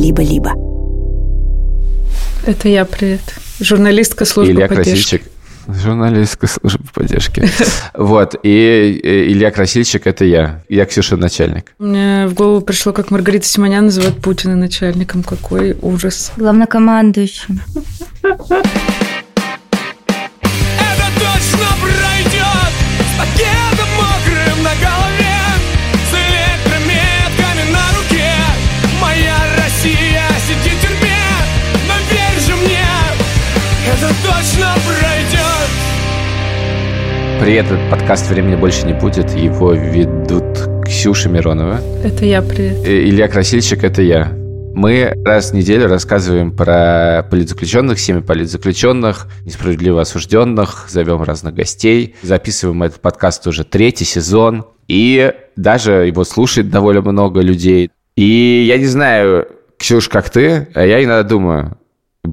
либо-либо. Это я, привет. Журналистка службы Илья поддержки. Красильчик. Журналистка службы поддержки. Вот. И Илья Красильщик – это я. Я Ксюша начальник. Мне в голову пришло, как Маргарита Симонян называет Путина начальником. Какой ужас. Главнокомандующим. Привет, этот подкаст «Времени больше не будет». Его ведут Ксюша Миронова. Это я, привет. Илья Красильщик – это я. Мы раз в неделю рассказываем про политзаключенных, семьи политзаключенных, несправедливо осужденных, зовем разных гостей. Записываем этот подкаст уже третий сезон, и даже его слушает довольно много людей. И я не знаю, Ксюш, как ты, а я иногда думаю,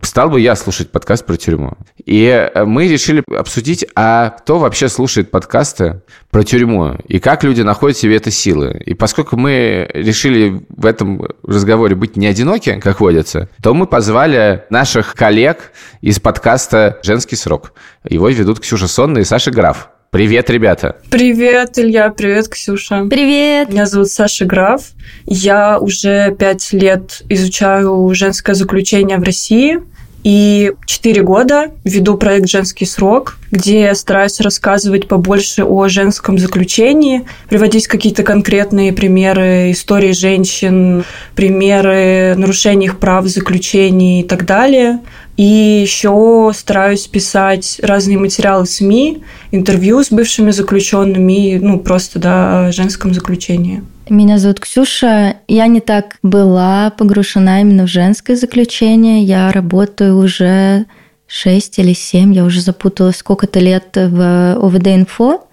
стал бы я слушать подкаст про тюрьму. И мы решили обсудить, а кто вообще слушает подкасты про тюрьму, и как люди находят себе это силы. И поскольку мы решили в этом разговоре быть не одиноки, как водится, то мы позвали наших коллег из подкаста «Женский срок». Его ведут Ксюша Сонна и Саша Граф. Привет, ребята! Привет, Илья, привет, Ксюша. Привет! Меня зовут Саша Граф. Я уже пять лет изучаю женское заключение в России. И четыре года веду проект «Женский срок», где я стараюсь рассказывать побольше о женском заключении, приводить какие-то конкретные примеры истории женщин, примеры нарушений их прав в заключении и так далее. И еще стараюсь писать разные материалы СМИ, интервью с бывшими заключенными, ну просто да, о женском заключении. Меня зовут Ксюша. Я не так была погружена именно в женское заключение. Я работаю уже 6 или 7, я уже запуталась сколько-то лет в ОВД-инфо.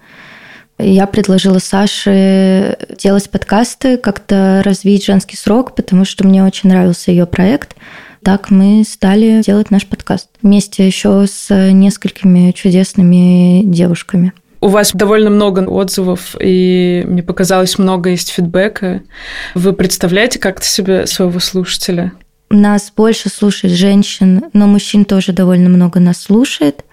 Я предложила Саше делать подкасты, как-то развить женский срок, потому что мне очень нравился ее проект. Так мы стали делать наш подкаст вместе еще с несколькими чудесными девушками. У вас довольно много отзывов, и мне показалось, много есть фидбэка. Вы представляете как-то себе своего слушателя? Нас больше слушает женщин, но мужчин тоже довольно много нас слушает.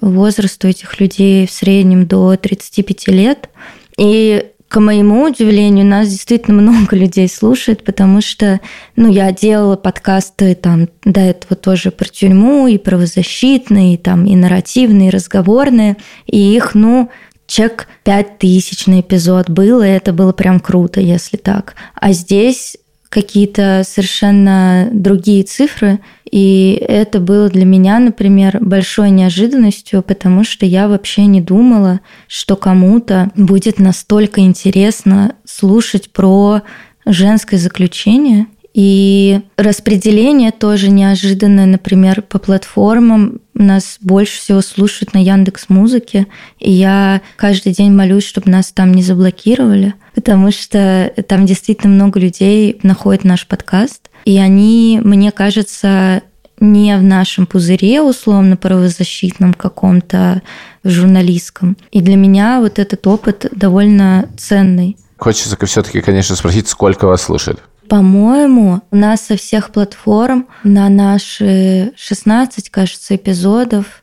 Возраст у этих людей в среднем до 35 лет. И к моему удивлению, нас действительно много людей слушает, потому что, ну, я делала подкасты там до этого тоже про тюрьму, и правозащитные, и там и нарративные, и разговорные, и их, ну, чек 5000 на эпизод было, и это было прям круто, если так. А здесь какие-то совершенно другие цифры, и это было для меня, например, большой неожиданностью, потому что я вообще не думала, что кому-то будет настолько интересно слушать про женское заключение. И распределение тоже неожиданное, например, по платформам. Нас больше всего слушают на Яндекс Музыке, и я каждый день молюсь, чтобы нас там не заблокировали, потому что там действительно много людей находят наш подкаст, и они, мне кажется, не в нашем пузыре, условно, правозащитном каком-то журналистском. И для меня вот этот опыт довольно ценный. Хочется все-таки, конечно, спросить, сколько вас слушает? По-моему, у нас со всех платформ на наши 16, кажется, эпизодов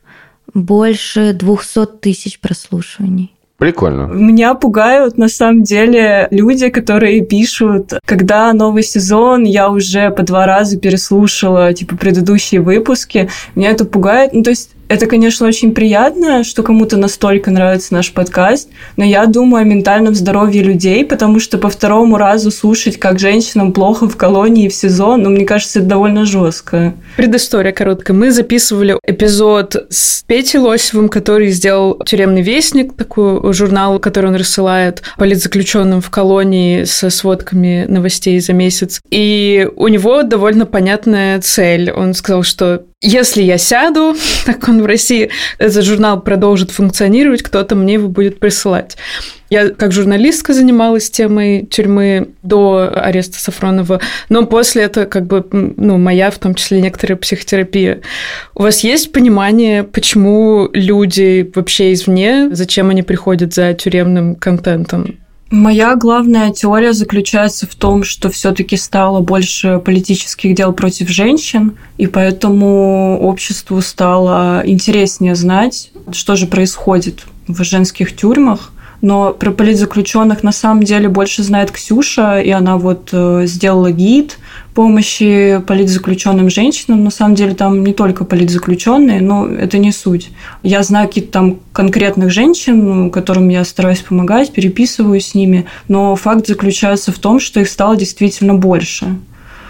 больше 200 тысяч прослушиваний. Прикольно. Меня пугают, на самом деле, люди, которые пишут, когда новый сезон, я уже по два раза переслушала, типа, предыдущие выпуски. Меня это пугает. Ну, то есть, это, конечно, очень приятно, что кому-то настолько нравится наш подкаст, но я думаю о ментальном здоровье людей, потому что по второму разу слушать, как женщинам плохо в колонии в сезон, ну, мне кажется, это довольно жестко. Предыстория короткая. Мы записывали эпизод с Петей Лосевым, который сделал «Тюремный вестник», такой журнал, который он рассылает политзаключенным в колонии со сводками новостей за месяц. И у него довольно понятная цель. Он сказал, что если я сяду, так он в России, этот журнал продолжит функционировать, кто-то мне его будет присылать. Я как журналистка занималась темой тюрьмы до ареста Сафронова, но после этого как бы, ну, моя, в том числе некоторая психотерапия. У вас есть понимание, почему люди вообще извне, зачем они приходят за тюремным контентом? Моя главная теория заключается в том, что все-таки стало больше политических дел против женщин, и поэтому обществу стало интереснее знать, что же происходит в женских тюрьмах. Но про политзаключенных на самом деле больше знает Ксюша, и она вот э, сделала гид помощи политзаключенным женщинам. На самом деле там не только политзаключенные, но это не суть. Я знаю каких-то там конкретных женщин, которым я стараюсь помогать, переписываюсь с ними, но факт заключается в том, что их стало действительно больше.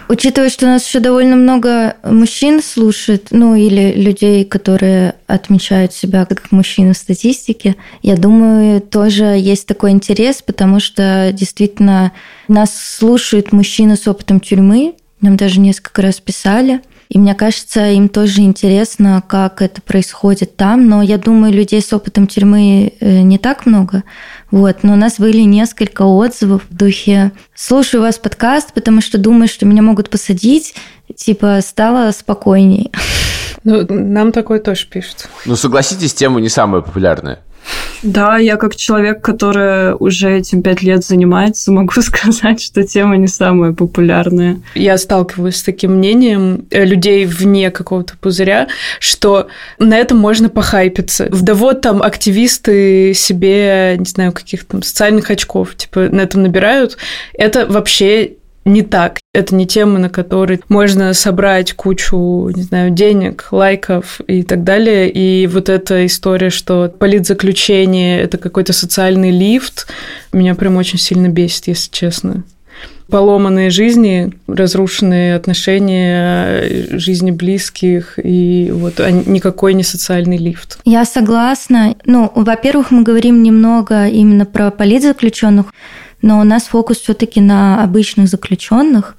Учитывая, что у нас еще довольно много мужчин слушает, ну или людей, которые отмечают себя как мужчины в статистике, я думаю, тоже есть такой интерес, потому что действительно нас слушают мужчины с опытом тюрьмы, нам даже несколько раз писали – и мне кажется, им тоже интересно, как это происходит там. Но я думаю, людей с опытом тюрьмы э, не так много. Вот. Но у нас были несколько отзывов в духе «Слушаю вас подкаст, потому что думаю, что меня могут посадить». Типа, стало спокойней. Ну, нам такое тоже пишут. Ну, согласитесь, тема не самая популярная. Да, я как человек, который уже этим пять лет занимается, могу сказать, что тема не самая популярная. Я сталкиваюсь с таким мнением э, людей вне какого-то пузыря, что на этом можно похайпиться. Да там активисты себе, не знаю, каких-то там социальных очков, типа, на этом набирают. Это вообще не так. Это не тема, на которой можно собрать кучу, не знаю, денег, лайков и так далее. И вот эта история, что политзаключение – это какой-то социальный лифт, меня прям очень сильно бесит, если честно поломанные жизни, разрушенные отношения, жизни близких, и вот а никакой не социальный лифт. Я согласна. Ну, во-первых, мы говорим немного именно про политзаключенных но у нас фокус все-таки на обычных заключенных.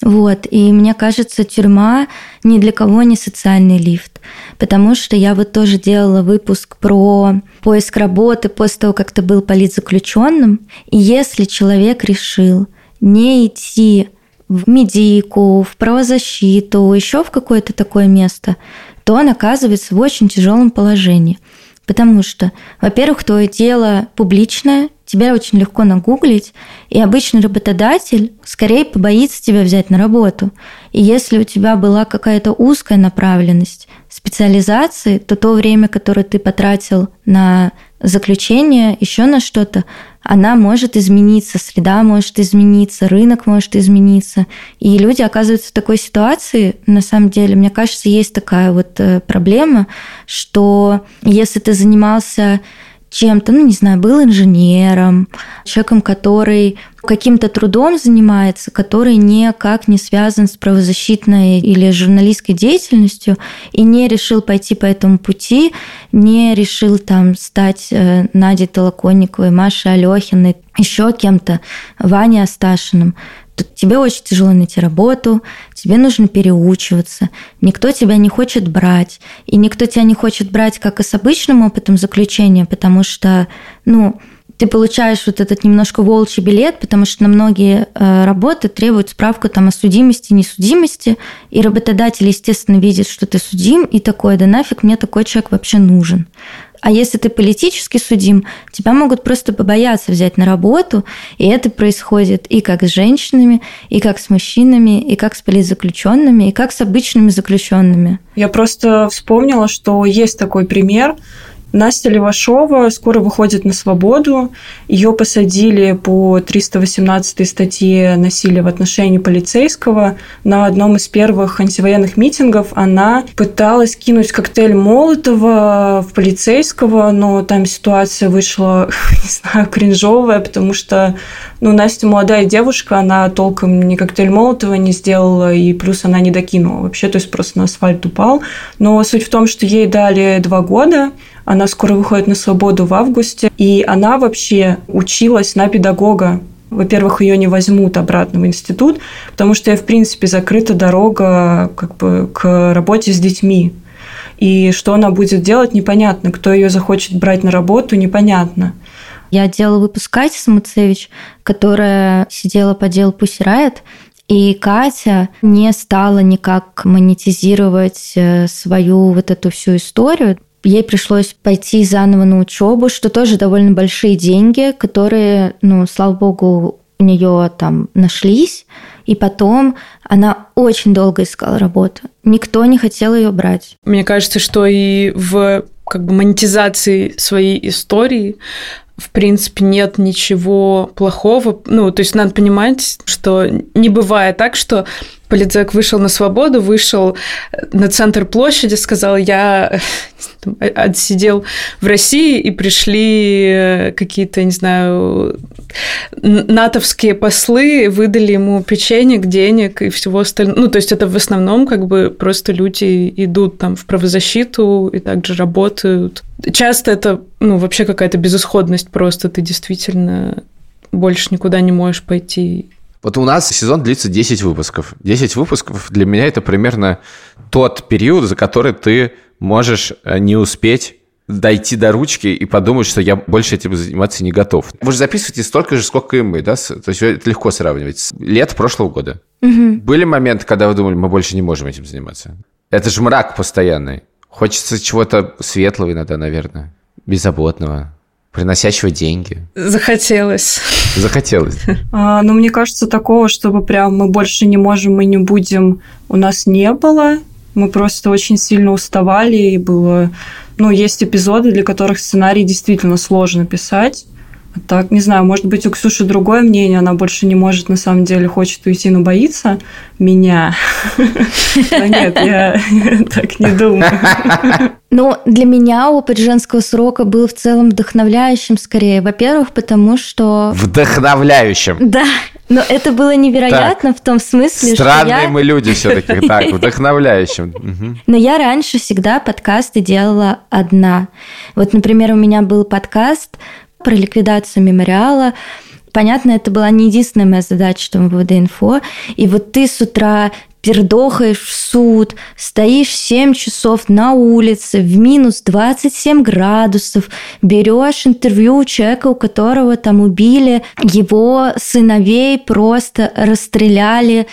Вот. И мне кажется, тюрьма ни для кого не социальный лифт. Потому что я вот тоже делала выпуск про поиск работы после того, как ты был политзаключенным. И если человек решил не идти в медику, в правозащиту, еще в какое-то такое место, то он оказывается в очень тяжелом положении. Потому что, во-первых, твое дело публичное, тебя очень легко нагуглить, и обычный работодатель скорее побоится тебя взять на работу. И если у тебя была какая-то узкая направленность специализации, то то время, которое ты потратил на заключение, еще на что-то, она может измениться, среда может измениться, рынок может измениться. И люди оказываются в такой ситуации, на самом деле, мне кажется, есть такая вот э, проблема, что если ты занимался чем-то, ну, не знаю, был инженером, человеком, который каким-то трудом занимается, который никак не связан с правозащитной или журналистской деятельностью и не решил пойти по этому пути, не решил там стать э, Надей Толоконниковой, Машей Алехиной, еще кем-то, Ваней Асташиным, тебе очень тяжело найти работу, тебе нужно переучиваться, никто тебя не хочет брать, и никто тебя не хочет брать как и с обычным опытом заключения, потому что, ну, ты получаешь вот этот немножко волчий билет, потому что на многие э, работы требуют справку там о судимости, несудимости, и работодатель, естественно, видит, что ты судим, и такой, да нафиг мне такой человек вообще нужен. А если ты политически судим, тебя могут просто побояться взять на работу, и это происходит и как с женщинами, и как с мужчинами, и как с политзаключенными, и как с обычными заключенными. Я просто вспомнила, что есть такой пример. Настя Левашова скоро выходит на свободу. Ее посадили по 318 статье насилия в отношении полицейского. На одном из первых антивоенных митингов она пыталась кинуть коктейль Молотова в полицейского, но там ситуация вышла, не знаю, кринжовая, потому что ну, Настя молодая девушка, она толком ни коктейль Молотова не сделала, и плюс она не докинула вообще, то есть просто на асфальт упал. Но суть в том, что ей дали два года, она скоро выходит на свободу в августе, и она вообще училась на педагога. Во-первых, ее не возьмут обратно в институт, потому что, в принципе, закрыта дорога как бы, к работе с детьми. И что она будет делать, непонятно. Кто ее захочет брать на работу, непонятно. Я делала выпуск Кати Самуцевич, которая сидела по делу Pussy Riot, и Катя не стала никак монетизировать э, свою вот эту всю историю ей пришлось пойти заново на учебу, что тоже довольно большие деньги, которые, ну, слава богу, у нее там нашлись, и потом она очень долго искала работу. Никто не хотел ее брать. Мне кажется, что и в как бы монетизации своей истории в принципе, нет ничего плохого. Ну, то есть надо понимать, что не бывает так, что Политзек вышел на свободу, вышел на центр площади, сказал, я там, отсидел в России, и пришли какие-то, не знаю, натовские послы, выдали ему печенье, денег и всего остального. Ну, то есть это в основном как бы просто люди идут там в правозащиту и также работают. Часто это, ну, вообще какая-то безысходность просто, ты действительно больше никуда не можешь пойти вот у нас сезон длится 10 выпусков. 10 выпусков для меня это примерно тот период, за который ты можешь э, не успеть дойти до ручки и подумать, что я больше этим заниматься не готов. Вы же записываете столько же, сколько и мы, да? То есть это легко сравнивать. Лет прошлого года. Угу. Были моменты, когда вы думали, мы больше не можем этим заниматься? Это же мрак постоянный. Хочется чего-то светлого иногда, наверное, беззаботного приносящего деньги. Захотелось. Захотелось. А, ну, мне кажется, такого, чтобы прям мы больше не можем, мы не будем, у нас не было. Мы просто очень сильно уставали, и было... Ну, есть эпизоды, для которых сценарий действительно сложно писать. Так, не знаю, может быть, у Ксюши другое мнение, она больше не может, на самом деле, хочет уйти, но боится меня. Нет, я так не думаю. Ну, для меня опыт женского срока был в целом вдохновляющим скорее. Во-первых, потому что... Вдохновляющим. Да, но это было невероятно так, в том смысле, странные что я... мы люди все-таки, так, вдохновляющим. Но я раньше всегда подкасты делала одна. Вот, например, у меня был подкаст про ликвидацию мемориала. Понятно, это была не единственная моя задача, что МВД-инфо. И вот ты с утра пердохаешь в суд, стоишь 7 часов на улице в минус 27 градусов, берешь интервью у человека, у которого там убили его сыновей, просто расстреляли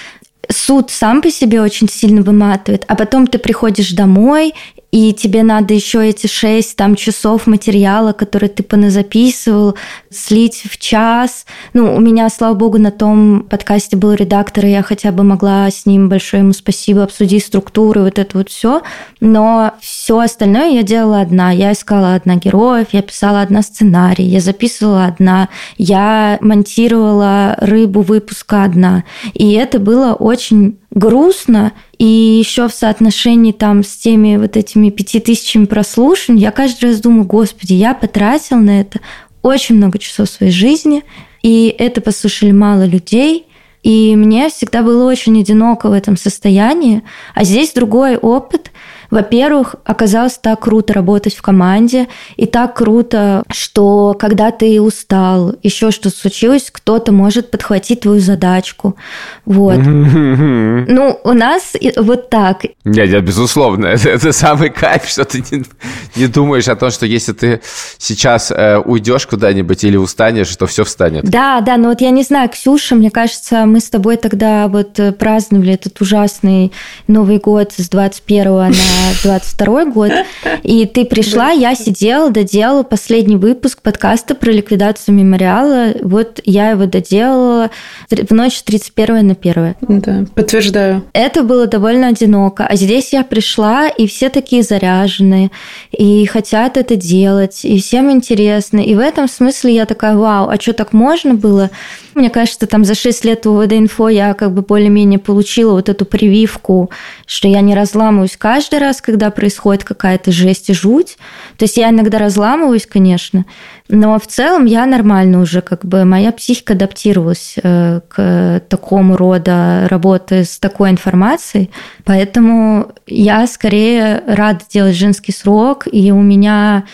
суд сам по себе очень сильно выматывает, а потом ты приходишь домой, и тебе надо еще эти шесть там часов материала, которые ты поназаписывал, слить в час. Ну, у меня, слава богу, на том подкасте был редактор, и я хотя бы могла с ним большое ему спасибо обсудить структуру, вот это вот все. Но все остальное я делала одна. Я искала одна героев, я писала одна сценарий, я записывала одна, я монтировала рыбу выпуска одна. И это было очень грустно, и еще в соотношении там с теми вот этими пяти тысячами прослушаний, я каждый раз думаю, господи, я потратил на это очень много часов своей жизни, и это послушали мало людей, и мне всегда было очень одиноко в этом состоянии. А здесь другой опыт, во-первых, оказалось так круто работать в команде, и так круто, что когда ты устал, еще что случилось, кто-то может подхватить твою задачку. Вот. Ну, у нас вот так. Нет, нет, безусловно, это, это самый кайф, что ты не, не думаешь о том, что если ты сейчас э, уйдешь куда-нибудь или устанешь, то все встанет. Да, да, но вот я не знаю, Ксюша, мне кажется, мы с тобой тогда вот э, праздновали этот ужасный Новый год с 21 на 22 год, и ты пришла, я сидела, доделала последний выпуск подкаста про ликвидацию мемориала. Вот я его доделала в ночь 31 на 1. Да, подтверждаю. Это было довольно одиноко. А здесь я пришла, и все такие заряженные, и хотят это делать, и всем интересно. И в этом смысле я такая, вау, а что так можно было? Мне кажется, там за 6 лет УВД-инфо я как бы более-менее получила вот эту прививку, что я не разламываюсь каждый раз, когда происходит какая-то жесть и жуть. То есть я иногда разламываюсь, конечно, но в целом я нормально уже, как бы моя психика адаптировалась э, к такому рода работе с такой информацией. Поэтому я скорее рада делать женский срок, и у меня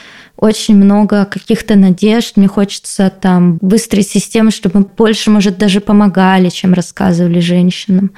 очень много каких-то надежд. Мне хочется там выстроить систему, чтобы больше, может, даже помогали, чем рассказывали женщинам.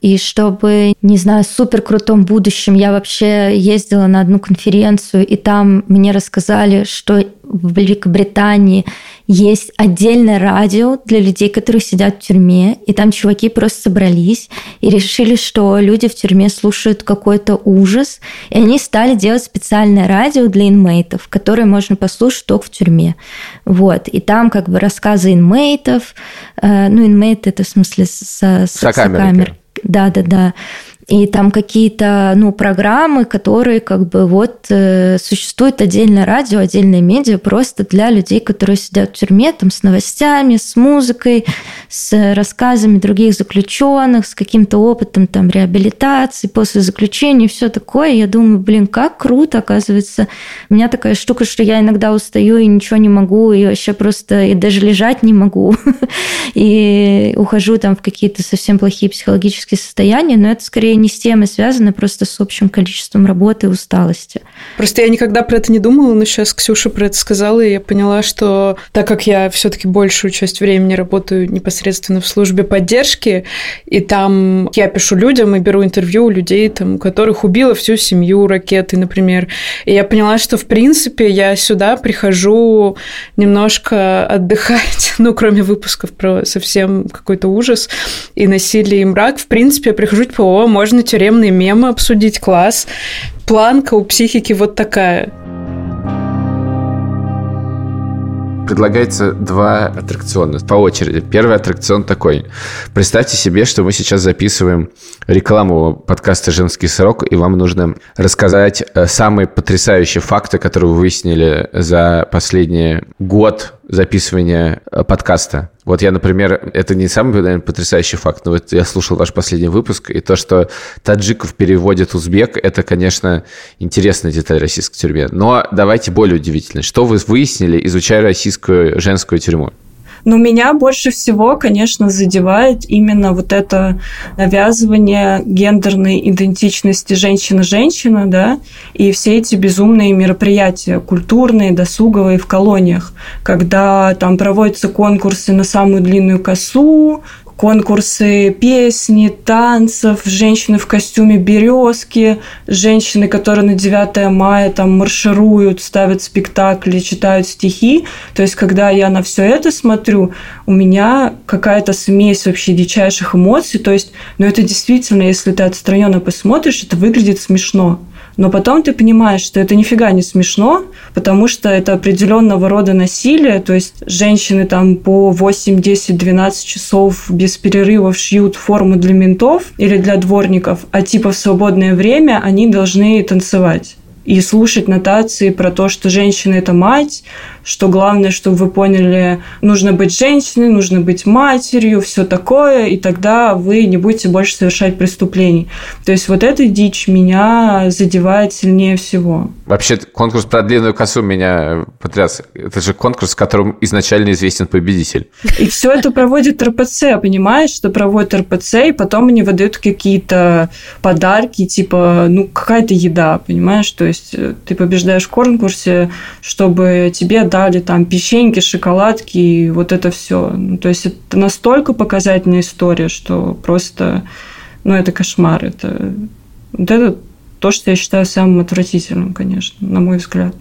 И чтобы, не знаю, супер крутом будущем я вообще ездила на одну конференцию, и там мне рассказали, что в Великобритании есть отдельное радио для людей, которые сидят в тюрьме, и там чуваки просто собрались и решили, что люди в тюрьме слушают какой-то ужас, и они стали делать специальное радио для инмейтов, которое можно послушать только в тюрьме. Вот. И там как бы рассказы инмейтов, э, ну, инмейт это в смысле со, со, Сокамерники. Да, да, да. И там какие-то ну, программы, которые как бы вот э, существует отдельное радио, отдельное медиа просто для людей, которые сидят в тюрьме, там с новостями, с музыкой, с рассказами других заключенных, с каким-то опытом там реабилитации после заключения, все такое. Я думаю, блин, как круто, оказывается. У меня такая штука, что я иногда устаю и ничего не могу, и вообще просто и даже лежать не могу. И ухожу там в какие-то совсем плохие психологические состояния, но это скорее не с темой связано, просто с общим количеством работы и усталости. Просто я никогда про это не думала, но сейчас Ксюша про это сказала, и я поняла, что так как я все-таки большую часть времени работаю непосредственно в службе поддержки, и там я пишу людям и беру интервью у людей, там, у которых убила всю семью ракеты, например. И я поняла, что, в принципе, я сюда прихожу немножко отдыхать, ну, кроме выпусков про совсем какой-то ужас и насилие и мрак. В принципе, я прихожу, типа, о, можно тюремные мемы обсудить, класс. Планка у психики вот такая. Предлагается два аттракциона по очереди. Первый аттракцион такой. Представьте себе, что мы сейчас записываем рекламу подкаста «Женский срок», и вам нужно рассказать э, самые потрясающие факты, которые вы выяснили за последний год записывания э, подкаста. Вот я, например, это не самый, наверное, потрясающий факт, но вот я слушал ваш последний выпуск, и то, что таджиков переводит узбек, это, конечно, интересная деталь российской тюрьмы. Но давайте более удивительно. Что вы выяснили, изучая российскую женскую тюрьму? Но меня больше всего, конечно, задевает именно вот это навязывание гендерной идентичности женщина-женщина, да, и все эти безумные мероприятия, культурные, досуговые в колониях, когда там проводятся конкурсы на самую длинную косу, конкурсы песни, танцев, женщины в костюме березки, женщины, которые на 9 мая там маршируют, ставят спектакли, читают стихи. То есть, когда я на все это смотрю, у меня какая-то смесь вообще дичайших эмоций. То есть, ну это действительно, если ты отстраненно посмотришь, это выглядит смешно. Но потом ты понимаешь, что это нифига не смешно, потому что это определенного рода насилие, то есть женщины там по 8, 10, 12 часов без перерывов шьют форму для ментов или для дворников, а типа в свободное время они должны танцевать и слушать нотации про то, что женщина – это мать, что главное, чтобы вы поняли, нужно быть женщиной, нужно быть матерью, все такое, и тогда вы не будете больше совершать преступлений. То есть вот эта дичь меня задевает сильнее всего. Вообще конкурс про длинную косу меня потряс. Это же конкурс, в котором изначально известен победитель. И все это проводит РПЦ, понимаешь, что проводит РПЦ, и потом они выдают какие-то подарки, типа, ну, какая-то еда, понимаешь? То есть э, ты побеждаешь в конкурсе, чтобы тебе дали там печеньки, шоколадки и вот это все. Ну, то есть это настолько показательная история, что просто, ну, это кошмар. Это, вот это то, что я считаю самым отвратительным, конечно, на мой взгляд.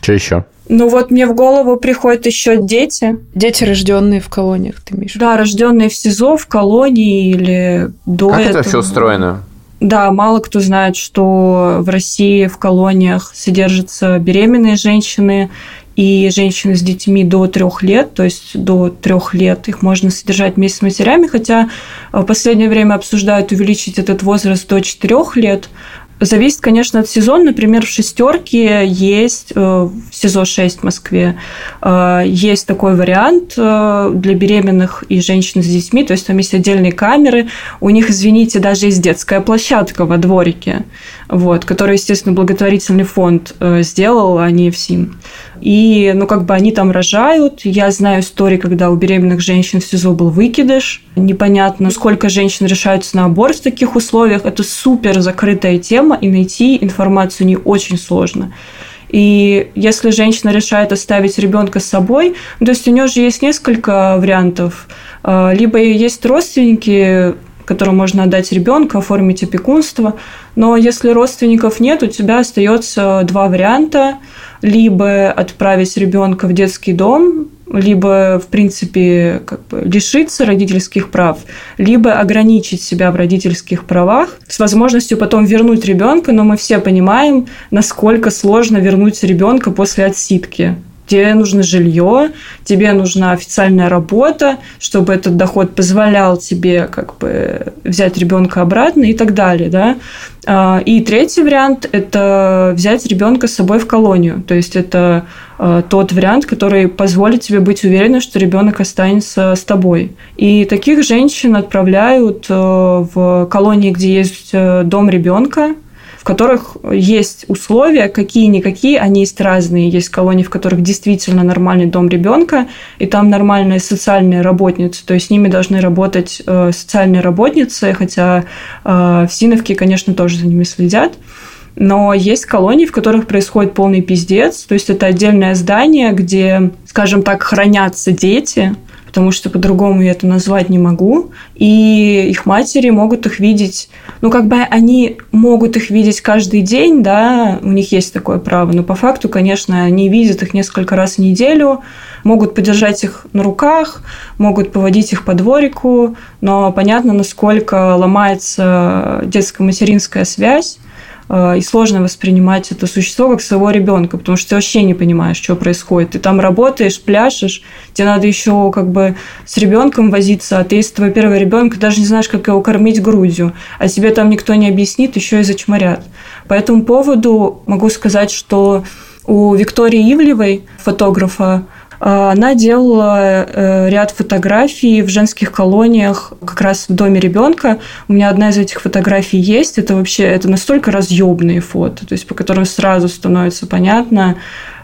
Что еще? Ну вот мне в голову приходят еще дети. Дети, рожденные в колониях, ты имеешь? Да, рожденные в СИЗО, в колонии или до Как этого. это все устроено? Да, мало кто знает, что в России в колониях содержатся беременные женщины и женщины с детьми до трех лет, то есть до трех лет их можно содержать вместе с матерями, хотя в последнее время обсуждают увеличить этот возраст до четырех лет. Зависит, конечно, от сезона. Например, в шестерке есть, э, в СИЗО 6 в Москве, э, есть такой вариант э, для беременных и женщин с детьми, то есть там есть отдельные камеры. У них, извините, даже есть детская площадка во дворике, вот, которую, естественно, благотворительный фонд сделал, а не ФСИН. И, ну, как бы они там рожают. Я знаю истории, когда у беременных женщин в СИЗО был выкидыш. Непонятно, сколько женщин решаются на аборт в таких условиях. Это супер закрытая тема, и найти информацию не очень сложно. И если женщина решает оставить ребенка с собой, то есть у нее же есть несколько вариантов. Либо есть родственники, которым можно отдать ребенка, оформить опекунство. Но если родственников нет, у тебя остается два варианта. Либо отправить ребенка в детский дом, либо, в принципе, как бы лишиться родительских прав, либо ограничить себя в родительских правах с возможностью потом вернуть ребенка, но мы все понимаем, насколько сложно вернуть ребенка после отсидки тебе нужно жилье, тебе нужна официальная работа, чтобы этот доход позволял тебе как бы взять ребенка обратно и так далее, да. А, и третий вариант – это взять ребенка с собой в колонию. То есть это а, тот вариант, который позволит тебе быть уверенным, что ребенок останется с тобой. И таких женщин отправляют э, в колонии, где есть э, дом ребенка, которых есть условия, какие-никакие, они есть разные. Есть колонии, в которых действительно нормальный дом ребенка, и там нормальные социальные работницы, то есть с ними должны работать э, социальные работницы, хотя э, в Синовке, конечно, тоже за ними следят. Но есть колонии, в которых происходит полный пиздец. То есть это отдельное здание, где, скажем так, хранятся дети, потому что по-другому я это назвать не могу. И их матери могут их видеть, ну, как бы они могут их видеть каждый день, да, у них есть такое право, но по факту, конечно, они видят их несколько раз в неделю, могут подержать их на руках, могут поводить их по дворику, но понятно, насколько ломается детско-материнская связь, и сложно воспринимать это существо как своего ребенка, потому что ты вообще не понимаешь, что происходит. Ты там работаешь, пляшешь, тебе надо еще как бы с ребенком возиться, а ты, если твой первый ребенок, даже не знаешь, как его кормить грудью, а тебе там никто не объяснит, еще и зачморят. По этому поводу могу сказать, что у Виктории Ивлевой, фотографа, она делала э, ряд фотографий в женских колониях как раз в доме ребенка. У меня одна из этих фотографий есть. Это вообще это настолько разъемные фото, то есть по которым сразу становится понятно,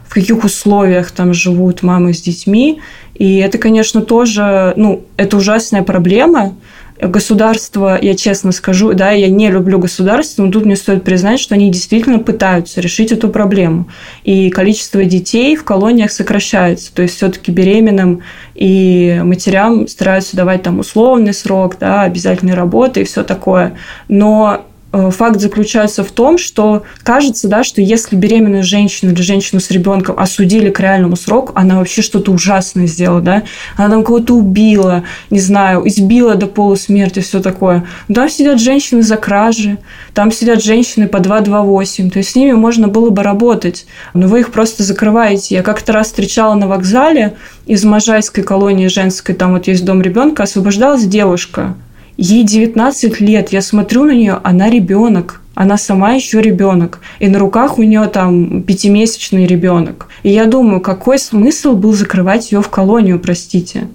в каких условиях там живут мамы с детьми. И это, конечно, тоже, ну, это ужасная проблема, государство, я честно скажу, да, я не люблю государство, но тут мне стоит признать, что они действительно пытаются решить эту проблему. И количество детей в колониях сокращается. То есть все-таки беременным и матерям стараются давать там условный срок, да, обязательной работы и все такое. Но факт заключается в том, что кажется, да, что если беременную женщину или женщину с ребенком осудили к реальному сроку, она вообще что-то ужасное сделала, да, она там кого-то убила, не знаю, избила до полусмерти, все такое. там сидят женщины за кражи, там сидят женщины по 228, то есть с ними можно было бы работать, но вы их просто закрываете. Я как-то раз встречала на вокзале из Можайской колонии женской, там вот есть дом ребенка, освобождалась девушка, Ей 19 лет, я смотрю на нее, она ребенок. Она сама еще ребенок. И на руках у нее там пятимесячный ребенок. И я думаю, какой смысл был закрывать ее в колонию, простите.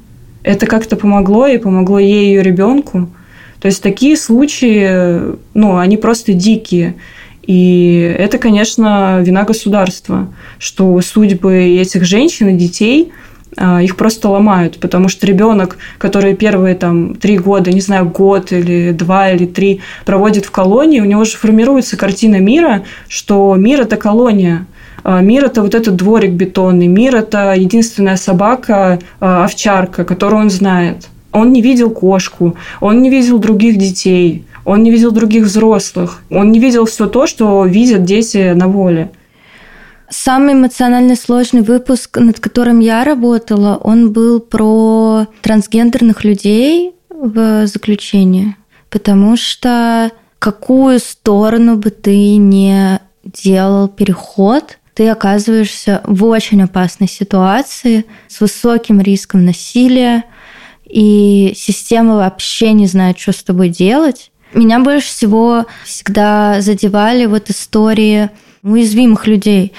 Это как-то помогло и помогло ей и ее ребенку. То есть такие случаи, ну, они просто дикие. И это, конечно, вина государства, что судьбы этих женщин и детей – их просто ломают, потому что ребенок, который первые там три года, не знаю, год или два или три проводит в колонии, у него же формируется картина мира, что мир – это колония, а, Мир – это вот этот дворик бетонный. Мир – это единственная собака, а, овчарка, которую он знает. Он не видел кошку, он не видел других детей, он не видел других взрослых, он не видел все то, что видят дети на воле. Самый эмоционально сложный выпуск, над которым я работала, он был про трансгендерных людей в заключении. Потому что какую сторону бы ты не делал переход, ты оказываешься в очень опасной ситуации с высоким риском насилия, и система вообще не знает, что с тобой делать. Меня больше всего всегда задевали вот истории уязвимых людей,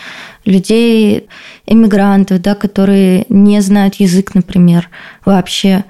людей, иммигрантов, да, которые не знают язык, например, вообще,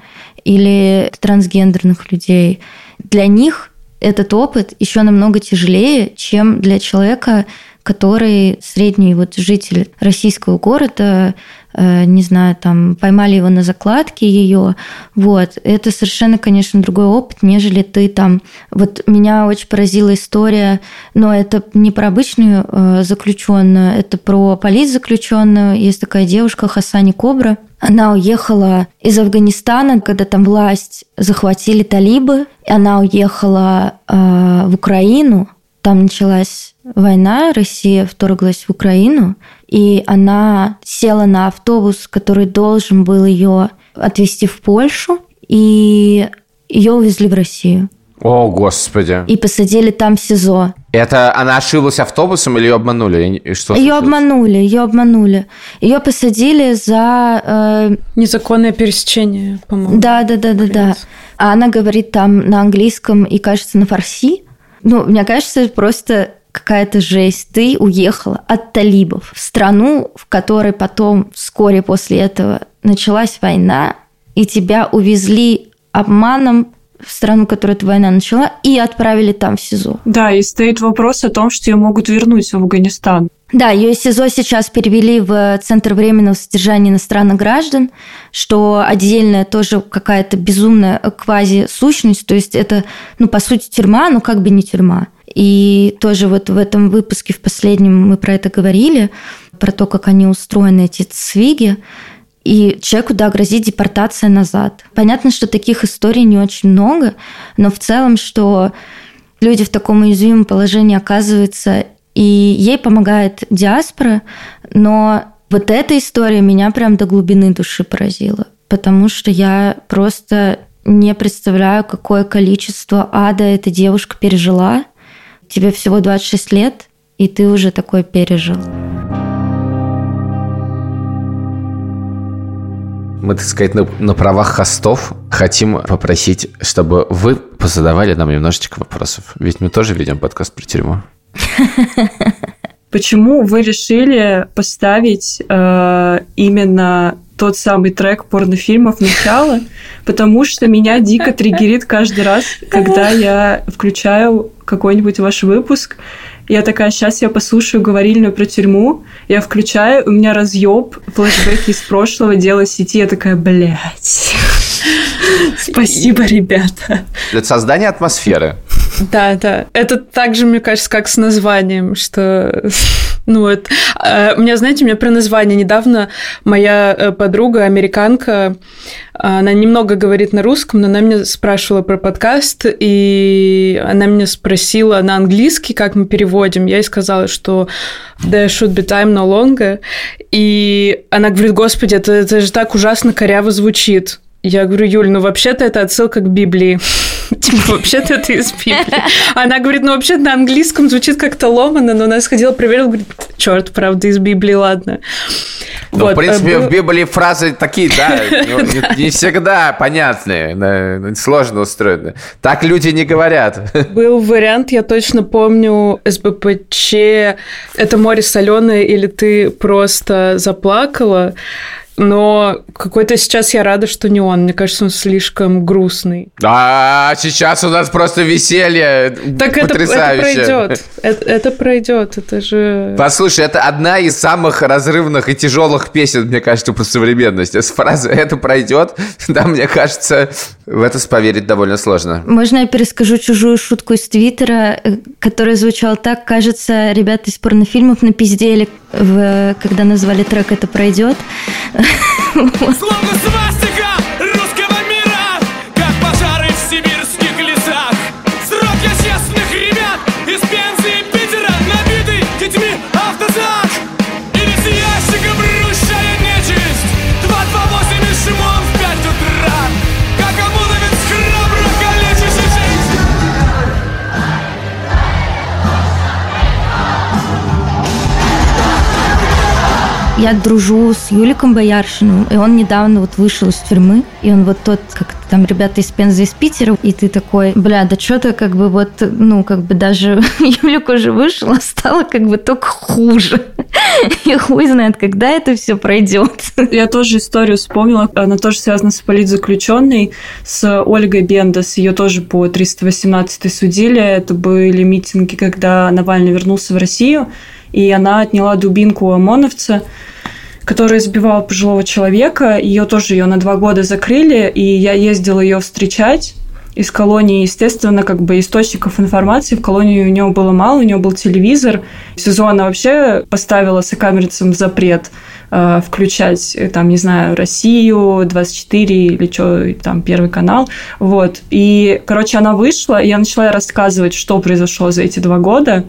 или трансгендерных людей. Для них этот опыт еще намного тяжелее, чем для человека, который средний вот житель российского города, не знаю, там поймали его на закладке ее, вот, это совершенно, конечно, другой опыт, нежели ты там, вот меня очень поразила история, но это не про обычную э, заключенную, это про политзаключенную, есть такая девушка Хасани Кобра, она уехала из Афганистана, когда там власть захватили талибы. Она уехала э, в Украину. Там началась война, Россия вторглась в Украину, и она села на автобус, который должен был ее отвезти в Польшу, и ее увезли в Россию. О, господи. И посадили там в СИЗО. Это она ошиблась автобусом или ее обманули? И что ее случилось? обманули, ее обманули. Ее посадили за... Э, Незаконное пересечение, по-моему. да, да, да, да, да. А она говорит там на английском и, кажется, на фарси. Ну, мне кажется, это просто какая-то жесть. Ты уехала от талибов в страну, в которой потом, вскоре после этого, началась война, и тебя увезли обманом в страну, которую эта война начала, и отправили там в СИЗО. Да, и стоит вопрос о том, что ее могут вернуть в Афганистан. Да, ее из СИЗО сейчас перевели в Центр временного содержания иностранных граждан, что отдельная тоже какая-то безумная квази-сущность, то есть это, ну, по сути, тюрьма, но как бы не тюрьма. И тоже вот в этом выпуске, в последнем, мы про это говорили, про то, как они устроены, эти свиги. И человеку, да, грозит депортация назад. Понятно, что таких историй не очень много, но в целом, что люди в таком уязвимом положении оказываются, и ей помогает диаспора, но вот эта история меня прям до глубины души поразила, потому что я просто не представляю, какое количество ада эта девушка пережила. Тебе всего 26 лет, и ты уже такое пережил. Мы, так сказать, на, на правах хостов хотим попросить, чтобы вы позадавали нам немножечко вопросов. Ведь мы тоже ведем подкаст про тюрьму. Почему вы решили поставить э, именно тот самый трек порнофильмов «Начало», потому что меня дико триггерит каждый раз, когда я включаю какой-нибудь ваш выпуск, я такая, сейчас я послушаю говорильную про тюрьму, я включаю, у меня разъеб, флешбеки из прошлого, дело сети, я такая, блядь. Спасибо, ребята. Для создания атмосферы. Да, да. Это так же, мне кажется, как с названием, что... Ну, это... э, У меня, знаете, у меня про название недавно моя э, подруга, американка, она немного говорит на русском, но она меня спрашивала про подкаст, и она меня спросила на английский, как мы переводим. Я ей сказала, что there should be time no longer. И она говорит, господи, это, это же так ужасно коряво звучит. Я говорю, Юль, ну вообще-то это отсылка к Библии. Типа, вообще-то это из Библии. Она говорит, ну вообще на английском звучит как-то ломано, но она сходила, проверила, говорит, черт, правда, из Библии, ладно. Ну, Вот, в принципе, э, был- в Библии фразы такие, да, не, не всегда понятные, да, сложно устроены. Так люди не говорят. Был вариант, я точно помню, СБПЧ «Это море соленое» или «Ты просто заплакала», но какой-то сейчас я рада, что не он. Мне кажется, он слишком грустный. А сейчас у нас просто веселье Так это, это пройдет. Это, это пройдет. Это же... Послушай, это одна из самых разрывных и тяжелых песен, мне кажется, про современность. С фразы «это пройдет», да, мне кажется, в это поверить довольно сложно. Можно я перескажу чужую шутку из Твиттера, э, которая звучала так, кажется, ребята из порнофильмов напиздели, в- когда назвали трек «Это пройдет». Словно свастика Я дружу с Юликом Бояршиным, и он недавно вот вышел из тюрьмы, и он вот тот, как там ребята из Пензы, из Питера, и ты такой, бля, да что-то как бы вот, ну, как бы даже Юлик уже вышел, а стало как бы только хуже. И хуй знает, когда это все пройдет. Я тоже историю вспомнила, она тоже связана с политзаключенной, с Ольгой Бендас, ее тоже по 318 судили, это были митинги, когда Навальный вернулся в Россию, и она отняла дубинку у ОМОНовца, которая избивала пожилого человека. Ее тоже ее на два года закрыли, и я ездила ее встречать из колонии. Естественно, как бы источников информации в колонии у него было мало, у него был телевизор. Сезона вообще поставила сокамерицам запрет э, включать, э, там, не знаю, Россию, 24 или что, там, Первый канал. Вот. И, короче, она вышла, и я начала рассказывать, что произошло за эти два года.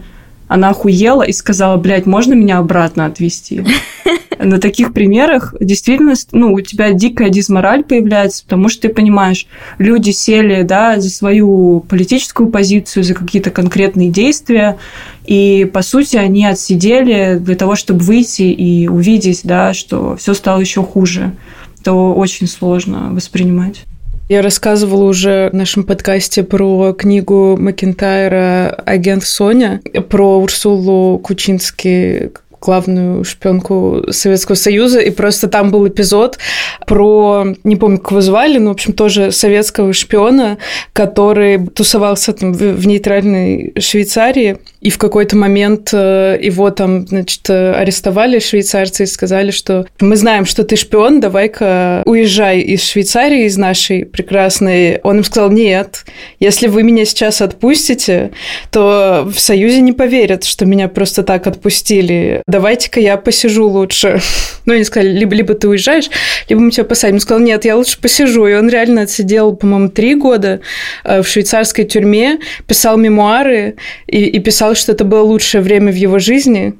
Она охуела и сказала, блядь, можно меня обратно отвезти? на таких примерах действительно, ну, у тебя дикая дизмораль появляется, потому что ты понимаешь, люди сели, да, за свою политическую позицию, за какие-то конкретные действия, и, по сути, они отсидели для того, чтобы выйти и увидеть, да, что все стало еще хуже. Это очень сложно воспринимать. Я рассказывала уже в нашем подкасте про книгу Макентайра «Агент Соня», про Урсулу Кучински, главную шпионку Советского Союза, и просто там был эпизод про, не помню, как его звали, но, в общем, тоже советского шпиона, который тусовался там в нейтральной Швейцарии, и в какой-то момент э, его там, значит, арестовали швейцарцы и сказали, что мы знаем, что ты шпион, давай-ка уезжай из Швейцарии, из нашей прекрасной. Он им сказал, нет, если вы меня сейчас отпустите, то в Союзе не поверят, что меня просто так отпустили давайте-ка я посижу лучше. Ну, они сказали, либо, либо ты уезжаешь, либо мы тебя посадим. Он сказал, нет, я лучше посижу. И он реально отсидел, по-моему, три года э, в швейцарской тюрьме, писал мемуары и, и писал, что это было лучшее время в его жизни.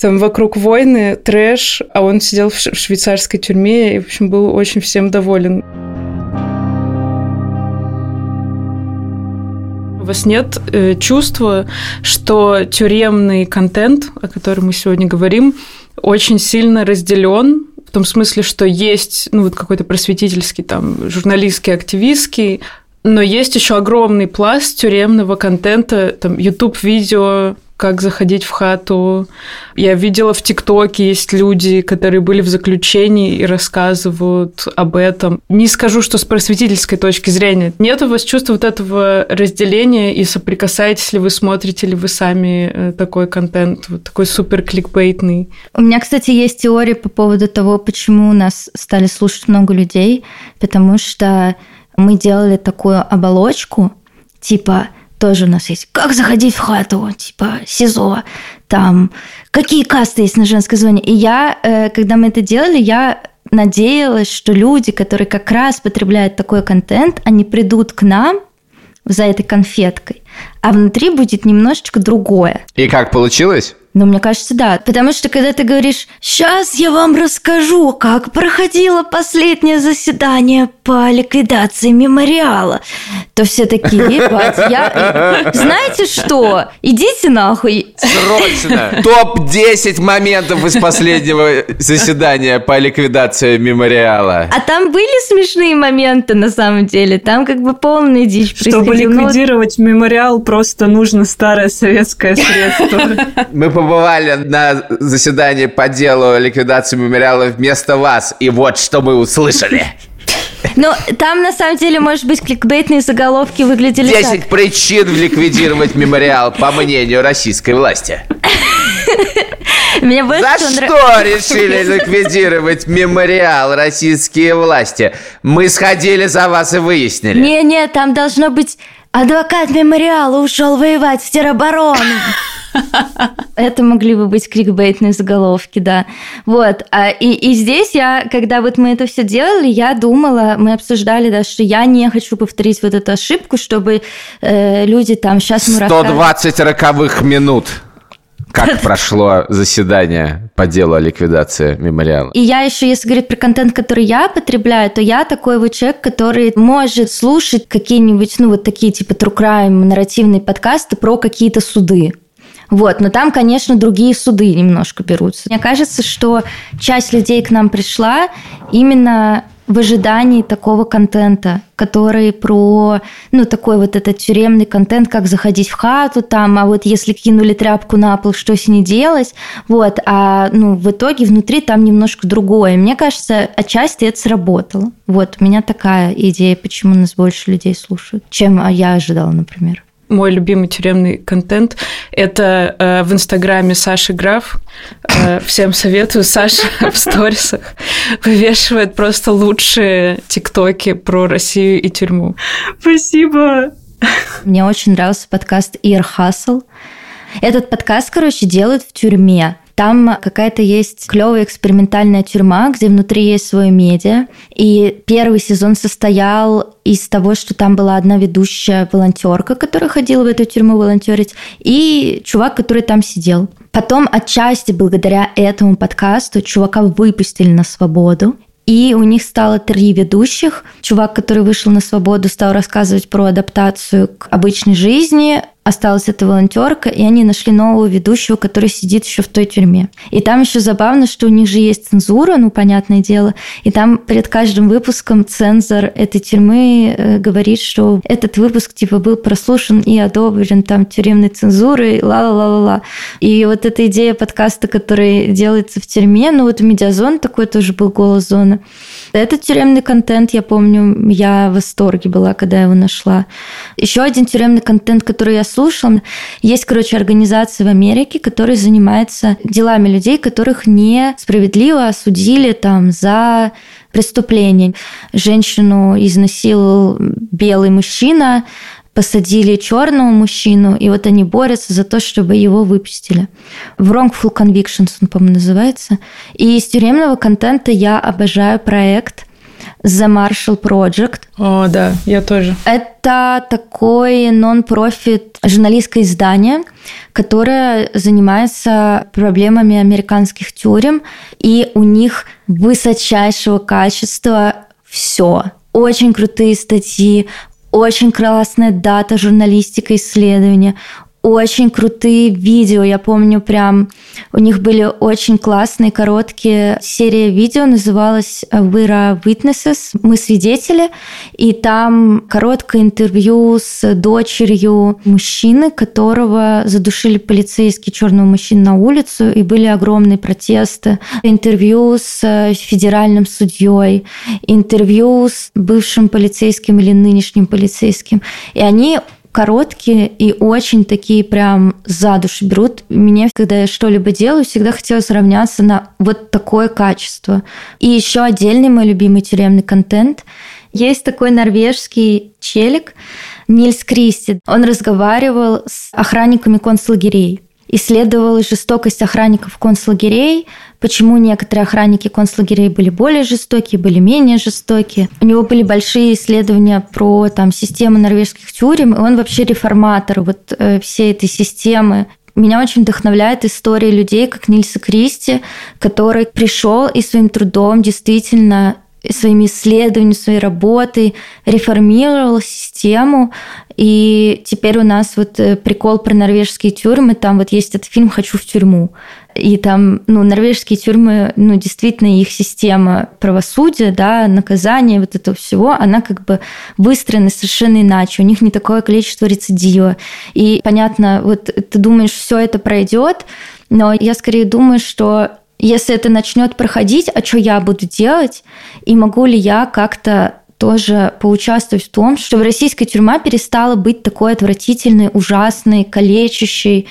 Там вокруг войны, трэш, а он сидел в швейцарской тюрьме и, в общем, был очень всем доволен. У вас нет э, чувства, что тюремный контент, о котором мы сегодня говорим, очень сильно разделен в том смысле, что есть ну, вот какой-то просветительский, там, журналистский, активистский, но есть еще огромный пласт тюремного контента, там, YouTube-видео, как заходить в хату. Я видела в ТикТоке есть люди, которые были в заключении и рассказывают об этом. Не скажу, что с просветительской точки зрения. Нет у вас чувства вот этого разделения и соприкасаетесь ли вы, смотрите ли вы сами э, такой контент, вот такой супер кликбейтный? У меня, кстати, есть теория по поводу того, почему нас стали слушать много людей, потому что мы делали такую оболочку, типа тоже у нас есть. Как заходить в хату? Типа СИЗО. Там какие касты есть на женской зоне? И я, э, когда мы это делали, я надеялась, что люди, которые как раз потребляют такой контент, они придут к нам за этой конфеткой, а внутри будет немножечко другое. И как получилось? Ну, мне кажется, да. Потому что когда ты говоришь, сейчас я вам расскажу, как проходило последнее заседание по ликвидации мемориала, то все такие, ебать, я... Знаете что? Идите нахуй. Срочно! Топ-10 моментов из последнего заседания по ликвидации мемориала. А там были смешные моменты, на самом деле. Там как бы полная дичь Чтобы ликвидировать мемориал, просто нужно старое советское средство. Мы побывали на заседании по делу ликвидации мемориала вместо вас, и вот что мы услышали. Ну, там, на самом деле, может быть, кликбейтные заголовки выглядели 10 причин ликвидировать мемориал, по мнению российской власти. Меня больше За что решили ликвидировать мемориал российские власти? Мы сходили за вас и выяснили. Не-не, там должно быть адвокат мемориала ушел воевать в тероборону. Это могли бы быть крикбейтные заголовки, да. Вот. А, и, и здесь я, когда вот мы это все делали, я думала, мы обсуждали, да, что я не хочу повторить вот эту ошибку, чтобы э, люди там сейчас... 120 роковых минут. Как прошло заседание по делу о ликвидации мемориала? И я еще, если говорить про контент, который я потребляю, то я такой вот человек, который может слушать какие-нибудь, ну, вот такие типа true crime, нарративные подкасты про какие-то суды. Вот, но там, конечно, другие суды немножко берутся. Мне кажется, что часть людей к нам пришла именно в ожидании такого контента, который про, ну, такой вот этот тюремный контент, как заходить в хату там, а вот если кинули тряпку на пол, что с ней делать, вот, а, ну, в итоге внутри там немножко другое. Мне кажется, отчасти это сработало. Вот, у меня такая идея, почему нас больше людей слушают, чем я ожидала, например. Мой любимый тюремный контент – это э, в Инстаграме Саши Граф. Э, всем советую. Саша в сторисах вывешивает просто лучшие тиктоки про Россию и тюрьму. Спасибо. Мне очень нравился подкаст Ear Hustle. Этот подкаст, короче, делают в тюрьме. Там какая-то есть клевая экспериментальная тюрьма, где внутри есть свое медиа. И первый сезон состоял из того, что там была одна ведущая волонтерка, которая ходила в эту тюрьму волонтерить, и чувак, который там сидел. Потом отчасти благодаря этому подкасту чувака выпустили на свободу. И у них стало три ведущих. Чувак, который вышел на свободу, стал рассказывать про адаптацию к обычной жизни осталась эта волонтерка, и они нашли нового ведущего, который сидит еще в той тюрьме. И там еще забавно, что у них же есть цензура, ну, понятное дело, и там перед каждым выпуском цензор этой тюрьмы э, говорит, что этот выпуск, типа, был прослушан и одобрен там тюремной цензурой, ла-ла-ла-ла-ла. И вот эта идея подкаста, который делается в тюрьме, ну, вот Медиазон такой тоже был голос зоны. Этот тюремный контент, я помню, я в восторге была, когда его нашла. Еще один тюремный контент, который я слушала, есть, короче, организация в Америке, которая занимается делами людей, которых не справедливо осудили там за преступление. Женщину изнасиловал белый мужчина, посадили черного мужчину, и вот они борются за то, чтобы его выпустили. Wrongful Convictions он, по-моему, называется. И из тюремного контента я обожаю проект The Marshall Project. О, да, я тоже. Это такой нон-профит журналистское издание, которое занимается проблемами американских тюрем, и у них высочайшего качества все. Очень крутые статьи, очень классная дата журналистика исследования, очень крутые видео. Я помню, прям у них были очень классные короткие серии видео, называлась We are Witnesses, мы свидетели, и там короткое интервью с дочерью мужчины, которого задушили полицейские черного мужчины на улицу, и были огромные протесты. Интервью с федеральным судьей, интервью с бывшим полицейским или нынешним полицейским. И они короткие и очень такие прям за душу берут. Мне, когда я что-либо делаю, всегда хотелось равняться на вот такое качество. И еще отдельный мой любимый тюремный контент. Есть такой норвежский челик Нильс Кристи. Он разговаривал с охранниками концлагерей исследовал жестокость охранников концлагерей, почему некоторые охранники концлагерей были более жестокие, были менее жестокие. У него были большие исследования про там, систему норвежских тюрем, и он вообще реформатор вот э, всей этой системы. Меня очень вдохновляет история людей, как Нильса Кристи, который пришел и своим трудом действительно своими исследованиями, своей работой реформировал систему. И теперь у нас вот э, прикол про норвежские тюрьмы. Там вот есть этот фильм «Хочу в тюрьму». И там, ну, норвежские тюрьмы, ну, действительно, их система правосудия, да, наказания, вот этого всего, она как бы выстроена совершенно иначе. У них не такое количество рецидива. И понятно, вот ты думаешь, все это пройдет, но я скорее думаю, что если это начнет проходить, а что я буду делать, и могу ли я как-то тоже поучаствовать в том, чтобы российская тюрьма перестала быть такой отвратительной, ужасной, калечащей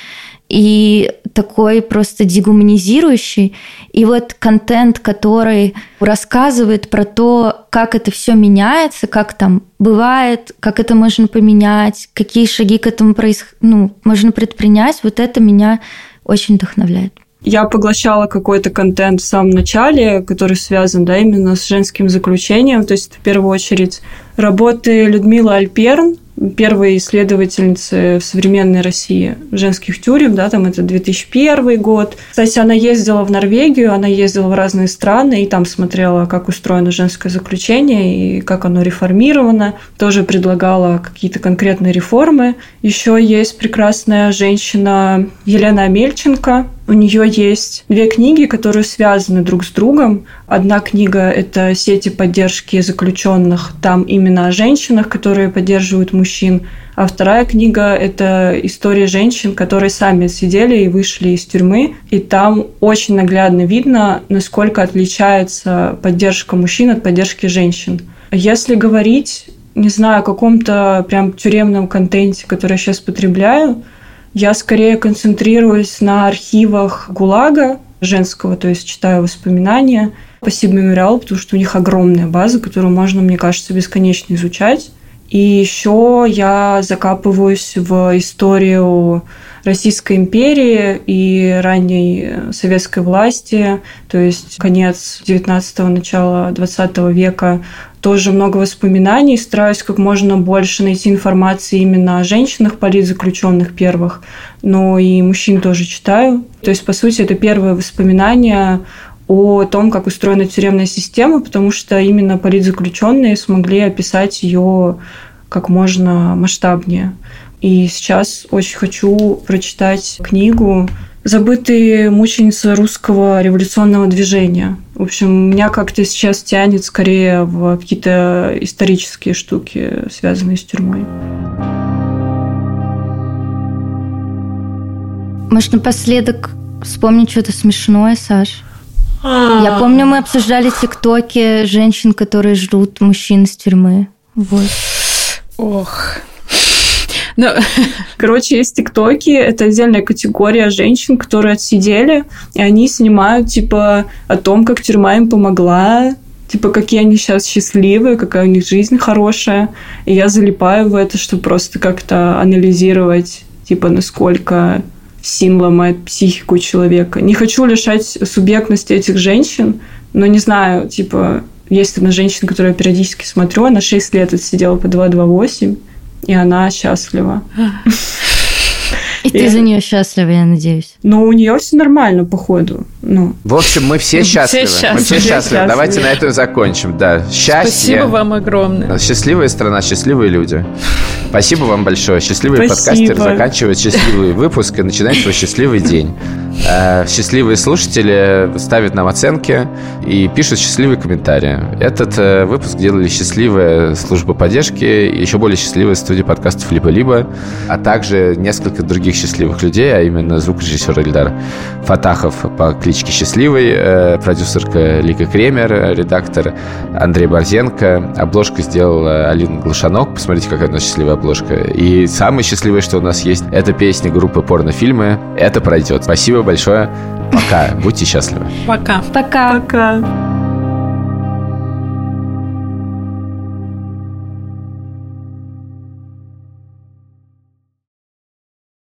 и такой просто дегуманизирующий. И вот контент, который рассказывает про то, как это все меняется, как там бывает, как это можно поменять, какие шаги к этому происх... ну, можно предпринять, вот это меня очень вдохновляет. Я поглощала какой-то контент в самом начале, который связан, да, именно с женским заключением. То есть, в первую очередь, работы Людмилы Альперн, первой исследовательницы в современной России женских тюрем, да, там это 2001 год. Кстати, она ездила в Норвегию, она ездила в разные страны и там смотрела, как устроено женское заключение и как оно реформировано. Тоже предлагала какие-то конкретные реформы. Еще есть прекрасная женщина Елена Амельченко, у нее есть две книги, которые связаны друг с другом. Одна книга – это «Сети поддержки заключенных». Там именно о женщинах, которые поддерживают мужчин. А вторая книга – это история женщин, которые сами сидели и вышли из тюрьмы. И там очень наглядно видно, насколько отличается поддержка мужчин от поддержки женщин. Если говорить не знаю, каком-то прям тюремном контенте, который я сейчас потребляю. Я скорее концентрируюсь на архивах ГУЛАГа женского, то есть читаю воспоминания. Спасибо мемориалу, потому что у них огромная база, которую можно, мне кажется, бесконечно изучать. И еще я закапываюсь в историю Российской империи и ранней советской власти, то есть конец 19-го, начало 20 века, тоже много воспоминаний, стараюсь как можно больше найти информации именно о женщинах, политзаключенных первых, но и мужчин тоже читаю. То есть, по сути, это первые воспоминания о том, как устроена тюремная система, потому что именно политзаключенные смогли описать ее как можно масштабнее. И сейчас очень хочу прочитать книгу «Забытые мученицы русского революционного движения». В общем, меня как-то сейчас тянет скорее в какие-то исторические штуки, связанные с тюрьмой. Может, напоследок вспомнить что-то смешное, Саш? Я помню, мы обсуждали тиктоки женщин, которые ждут мужчин из тюрьмы. Вот. Ох. Ну, Короче, есть тиктоки, это отдельная категория женщин, которые отсидели, и они снимают, типа, о том, как тюрьма им помогла, типа, какие они сейчас счастливые, какая у них жизнь хорошая. И я залипаю в это, чтобы просто как-то анализировать, типа, насколько СИН ломает психику человека. Не хочу лишать субъектности этих женщин, но не знаю, типа, есть одна женщина, которую я периодически смотрю, она 6 лет отсидела по 228, и она счастлива. И ты за нее счастлива, я надеюсь. Но у нее все нормально, походу. Ну, В общем, мы все счастливы. Мы все счастливы. счастливы. Счастливы. Давайте на этом закончим. Да. Счастье. спасибо вам огромное. Счастливая страна, счастливые люди. Спасибо вам большое. Счастливый Спасибо. подкастер заканчивает счастливый выпуск и начинает свой счастливый день. Э, Счастливые слушатели ставят нам оценки и пишут счастливые комментарии. Этот э, выпуск делали счастливая служба поддержки еще более счастливая студия подкастов «Либо-либо», а также несколько других счастливых людей, а именно звукорежиссер Эльдар Фатахов по кличке Счастливый, э, продюсерка Лика Кремер, редактор Андрей Борзенко. Обложку сделала Алина Глушанок. Посмотрите, какая у нас счастливая обложка. И самое счастливое, что у нас есть, это песня группы порнофильмы. Это пройдет. Спасибо большое. Пока. Будьте счастливы. Пока. Пока. пока.